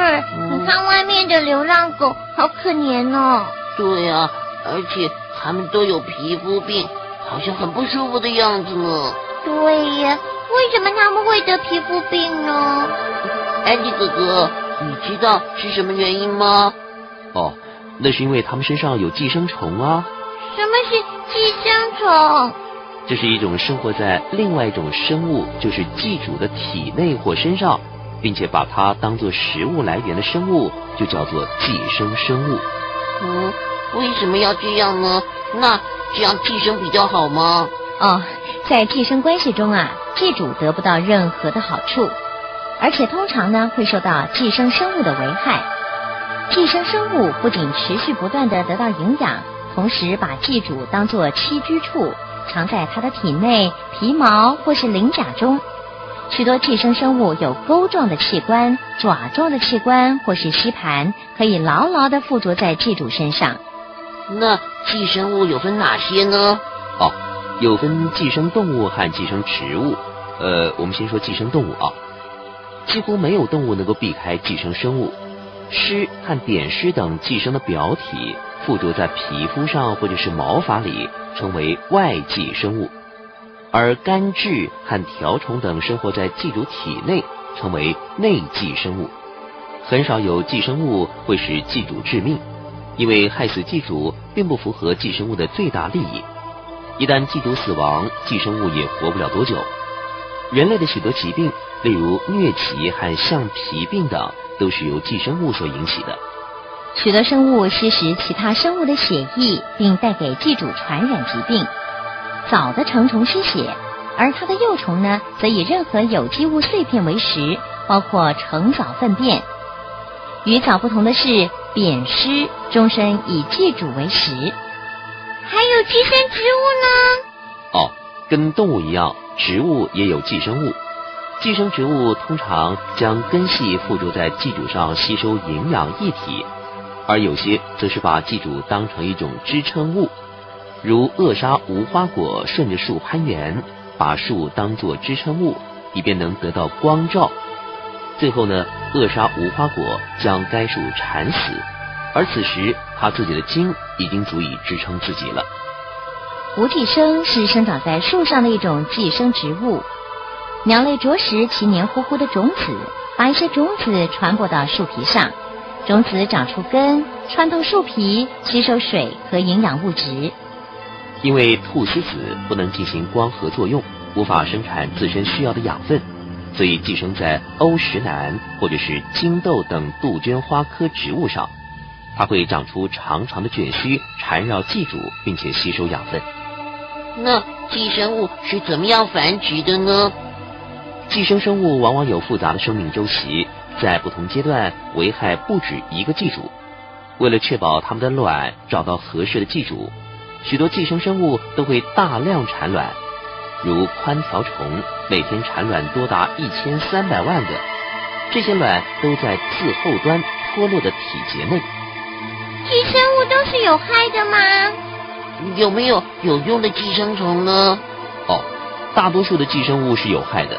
儿，你看外面的流浪狗，好可怜哦。对呀，而且它们都有皮肤病，好像很不舒服的样子呢。对呀，为什么他们会得皮肤病呢？安迪哥哥，你知道是什么原因吗？哦，那是因为它们身上有寄生虫啊。什么是寄生虫？这是一种生活在另外一种生物，就是寄主的体内或身上，并且把它当做食物来源的生物，就叫做寄生生物。嗯，为什么要这样呢？那这样寄生比较好吗？哦，在寄生关系中啊，寄主得不到任何的好处，而且通常呢会受到寄生生物的危害。寄生生物不仅持续不断的得到营养，同时把寄主当作栖居处。藏在它的体内、皮毛或是鳞甲中。许多寄生生物有钩状的器官、爪状的器官或是吸盘，可以牢牢的附着在寄主身上。那寄生物有分哪些呢？哦，有分寄生动物和寄生植物。呃，我们先说寄生动物啊，几乎没有动物能够避开寄生生物。虱和点虱等寄生的表体附着在皮肤上或者是毛发里。称为外寄生物，而肝蛭和条虫等生活在寄主体内，称为内寄生物。很少有寄生物会使寄主致命，因为害死寄主并不符合寄生物的最大利益。一旦寄主死亡，寄生物也活不了多久。人类的许多疾病，例如疟疾和橡皮病等，都是由寄生物所引起的。许多生物吸食其他生物的血液，并带给寄主传染疾病。藻的成虫吸血，而它的幼虫呢，则以任何有机物碎片为食，包括成藻粪便。与藻不同的是，扁虱终身以寄主为食。还有寄生植物呢？哦，跟动物一样，植物也有寄生物。寄生植物通常将根系附着在寄主上，吸收营养液体。而有些则是把寄主当成一种支撑物，如扼杀无花果顺着树攀援，把树当作支撑物，以便能得到光照。最后呢，扼杀无花果将该树缠死，而此时它自己的茎已经足以支撑自己了。无寄生是生长在树上的一种寄生植物，鸟类啄食其黏糊糊的种子，把一些种子传播到树皮上。种子长出根，穿透树皮，吸收水和营养物质。因为菟丝子不能进行光合作用，无法生产自身需要的养分，所以寄生在欧石楠或者是金豆等杜鹃花科植物上。它会长出长长的卷须，缠绕寄主，并且吸收养分。那寄生物是怎么样繁殖的呢？寄生生物往往有复杂的生命周期。在不同阶段危害不止一个寄主，为了确保它们的卵找到合适的寄主，许多寄生生物都会大量产卵，如宽条虫每天产卵多达一千三百万个，这些卵都在刺后端脱落的体节内。寄生物都是有害的吗？有没有有用的寄生虫呢？哦，大多数的寄生物是有害的，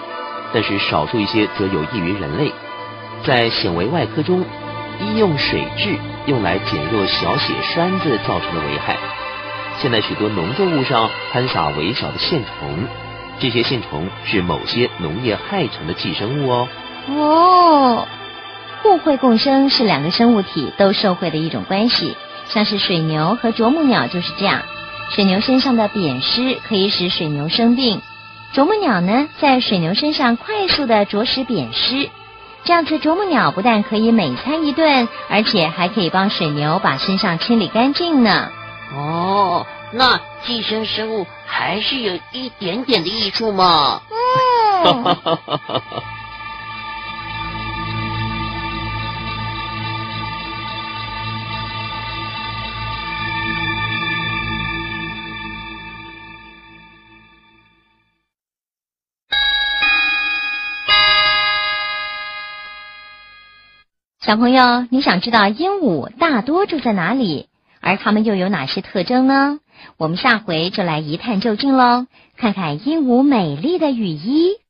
但是少数一些则有益于人类。在显微外科中，医用水蛭用来减弱小血栓子造成的危害。现在许多农作物上喷洒微小的线虫，这些线虫是某些农业害虫的寄生物哦。哦，互惠共生是两个生物体都受惠的一种关系，像是水牛和啄木鸟就是这样。水牛身上的扁虱可以使水牛生病，啄木鸟呢在水牛身上快速的啄食扁虱。这样子，啄木鸟不但可以每餐一顿，而且还可以帮水牛把身上清理干净呢。哦，那寄生生物还是有一点点的益处嘛。嗯。小朋友，你想知道鹦鹉大多住在哪里，而它们又有哪些特征呢？我们下回就来一探究竟喽，看看鹦鹉美丽的羽衣。